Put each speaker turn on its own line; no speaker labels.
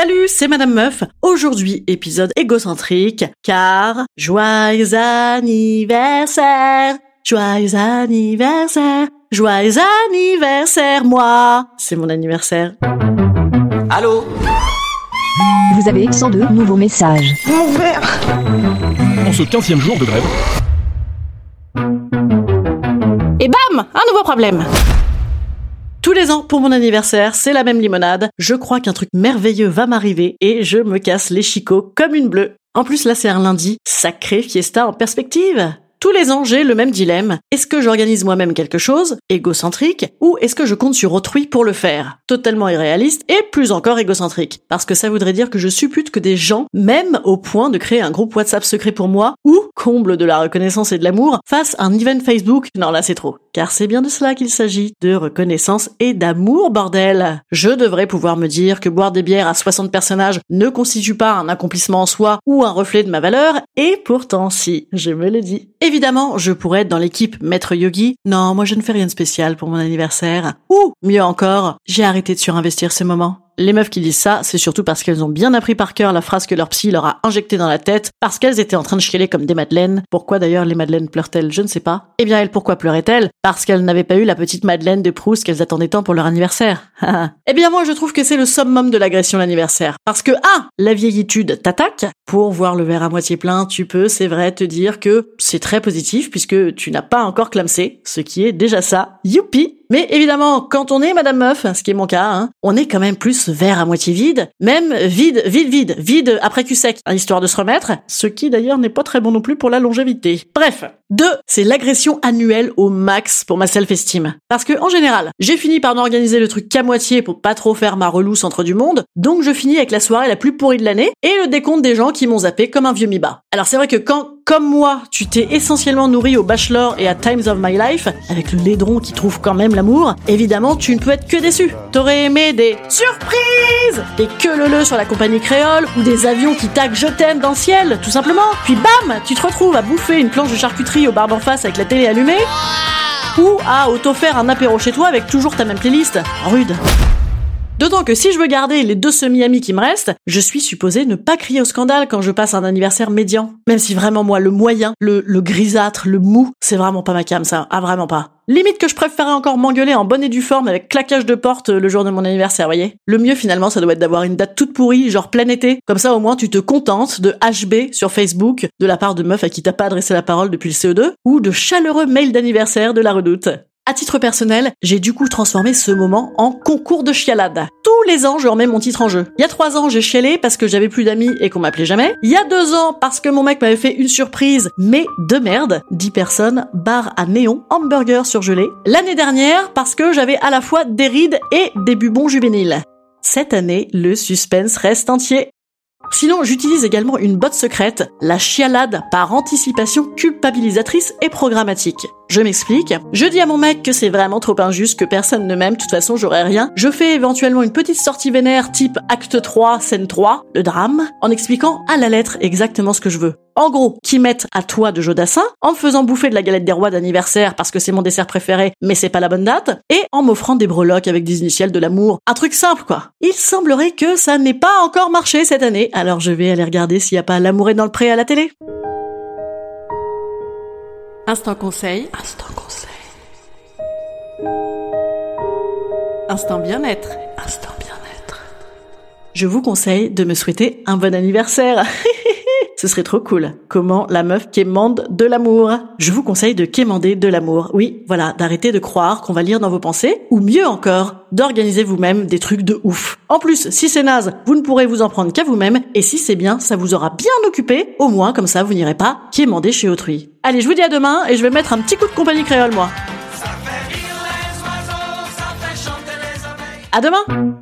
Salut, c'est Madame Meuf. Aujourd'hui, épisode égocentrique, car joyeux anniversaire, joyeux anniversaire, joyeux anniversaire, moi. C'est mon anniversaire.
Allô?
Vous avez 102 nouveaux messages.
En ce 15e jour de grève,
Et bam Un nouveau problème tous les ans, pour mon anniversaire, c'est la même limonade. Je crois qu'un truc merveilleux va m'arriver et je me casse les chicots comme une bleue. En plus, là, c'est un lundi. Sacré fiesta en perspective. Tous les ans, j'ai le même dilemme. Est-ce que j'organise moi-même quelque chose, égocentrique, ou est-ce que je compte sur autrui pour le faire? Totalement irréaliste et plus encore égocentrique. Parce que ça voudrait dire que je suppute que des gens, même au point de créer un groupe WhatsApp secret pour moi, ou, comble de la reconnaissance et de l'amour, fassent un event Facebook. Non, là, c'est trop. Car c'est bien de cela qu'il s'agit, de reconnaissance et d'amour, bordel. Je devrais pouvoir me dire que boire des bières à 60 personnages ne constitue pas un accomplissement en soi ou un reflet de ma valeur, et pourtant si, je me le dis. Évidemment, je pourrais être dans l'équipe Maître Yogi. Non, moi je ne fais rien de spécial pour mon anniversaire. Ou, mieux encore, j'ai arrêté de surinvestir ce moment. Les meufs qui disent ça, c'est surtout parce qu'elles ont bien appris par cœur la phrase que leur psy leur a injectée dans la tête, parce qu'elles étaient en train de chialer comme des madeleines. Pourquoi d'ailleurs les madeleines pleurent-elles? Je ne sais pas. Eh bien, elles, pourquoi pleuraient-elles? Parce qu'elles n'avaient pas eu la petite madeleine de Proust qu'elles attendaient tant pour leur anniversaire. eh bien, moi, je trouve que c'est le summum de l'agression l'anniversaire. Parce que, ah, la vieillitude t'attaque. Pour voir le verre à moitié plein, tu peux, c'est vrai, te dire que c'est très positif puisque tu n'as pas encore clamsé, ce qui est déjà ça. Youpi mais évidemment, quand on est Madame Meuf, ce qui est mon cas, hein, on est quand même plus verre à moitié vide, même vide, vide, vide, vide après cul sec, hein, histoire de se remettre, ce qui d'ailleurs n'est pas très bon non plus pour la longévité. Bref. Deux, c'est l'agression annuelle au max pour ma self-esteem. Parce que, en général, j'ai fini par n'organiser le truc qu'à moitié pour pas trop faire ma relou centre du monde, donc je finis avec la soirée la plus pourrie de l'année et le décompte des gens qui m'ont zappé comme un vieux miba. Alors c'est vrai que quand, comme moi, tu t'es essentiellement nourri au Bachelor et à Times of My Life, avec le laidron qui trouve quand même l'amour, évidemment tu ne peux être que déçu. T'aurais aimé des surprises, des queues le sur la compagnie créole ou des avions qui taguent je t'aime dans le ciel, tout simplement. Puis bam, tu te retrouves à bouffer une planche de charcuterie au bar d'en face avec la télé allumée ou à auto-faire un apéro chez toi avec toujours ta même playlist. Rude. D'autant que si je veux garder les deux semi-amis qui me restent, je suis supposé ne pas crier au scandale quand je passe un anniversaire médian. Même si vraiment moi, le moyen, le, grisâtre, le mou, c'est vraiment pas ma cam ça. Ah vraiment pas. Limite que je préférerais encore m'engueuler en bonne et due forme avec claquage de porte le jour de mon anniversaire, voyez. Le mieux finalement, ça doit être d'avoir une date toute pourrie, genre plein été. Comme ça au moins tu te contentes de HB sur Facebook de la part de meufs à qui t'as pas adressé la parole depuis le CE2 ou de chaleureux mails d'anniversaire de la redoute. À titre personnel, j'ai du coup transformé ce moment en concours de chialade. Tous les ans, je remets mon titre en jeu. Il y a trois ans, j'ai chialé parce que j'avais plus d'amis et qu'on m'appelait jamais. Il y a deux ans, parce que mon mec m'avait fait une surprise, mais de merde. 10 personnes, bar à néon, hamburger surgelé. L'année dernière, parce que j'avais à la fois des rides et des bubons juvéniles. Cette année, le suspense reste entier. Sinon, j'utilise également une botte secrète, la chialade par anticipation culpabilisatrice et programmatique. Je m'explique. Je dis à mon mec que c'est vraiment trop injuste, que personne ne m'aime, de toute façon j'aurai rien. Je fais éventuellement une petite sortie vénère type acte 3, scène 3, le drame, en expliquant à la lettre exactement ce que je veux. En gros, qui mettent à toi de Jodassin, en me faisant bouffer de la galette des rois d'anniversaire parce que c'est mon dessert préféré, mais c'est pas la bonne date, et en m'offrant des breloques avec des initiales de l'amour. Un truc simple, quoi. Il semblerait que ça n'ait pas encore marché cette année, alors je vais aller regarder s'il y a pas l'amour dans le pré à la télé. Instant conseil. Instant conseil. Instant bien-être. Instant bien-être. Je vous conseille de me souhaiter un bon anniversaire. Ce serait trop cool. Comment la meuf quémande de l'amour Je vous conseille de quémander de l'amour. Oui, voilà, d'arrêter de croire qu'on va lire dans vos pensées, ou mieux encore, d'organiser vous-même des trucs de ouf. En plus, si c'est naze, vous ne pourrez vous en prendre qu'à vous-même, et si c'est bien, ça vous aura bien occupé, au moins comme ça vous n'irez pas quémander chez autrui. Allez, je vous dis à demain, et je vais mettre un petit coup de compagnie créole moi. À demain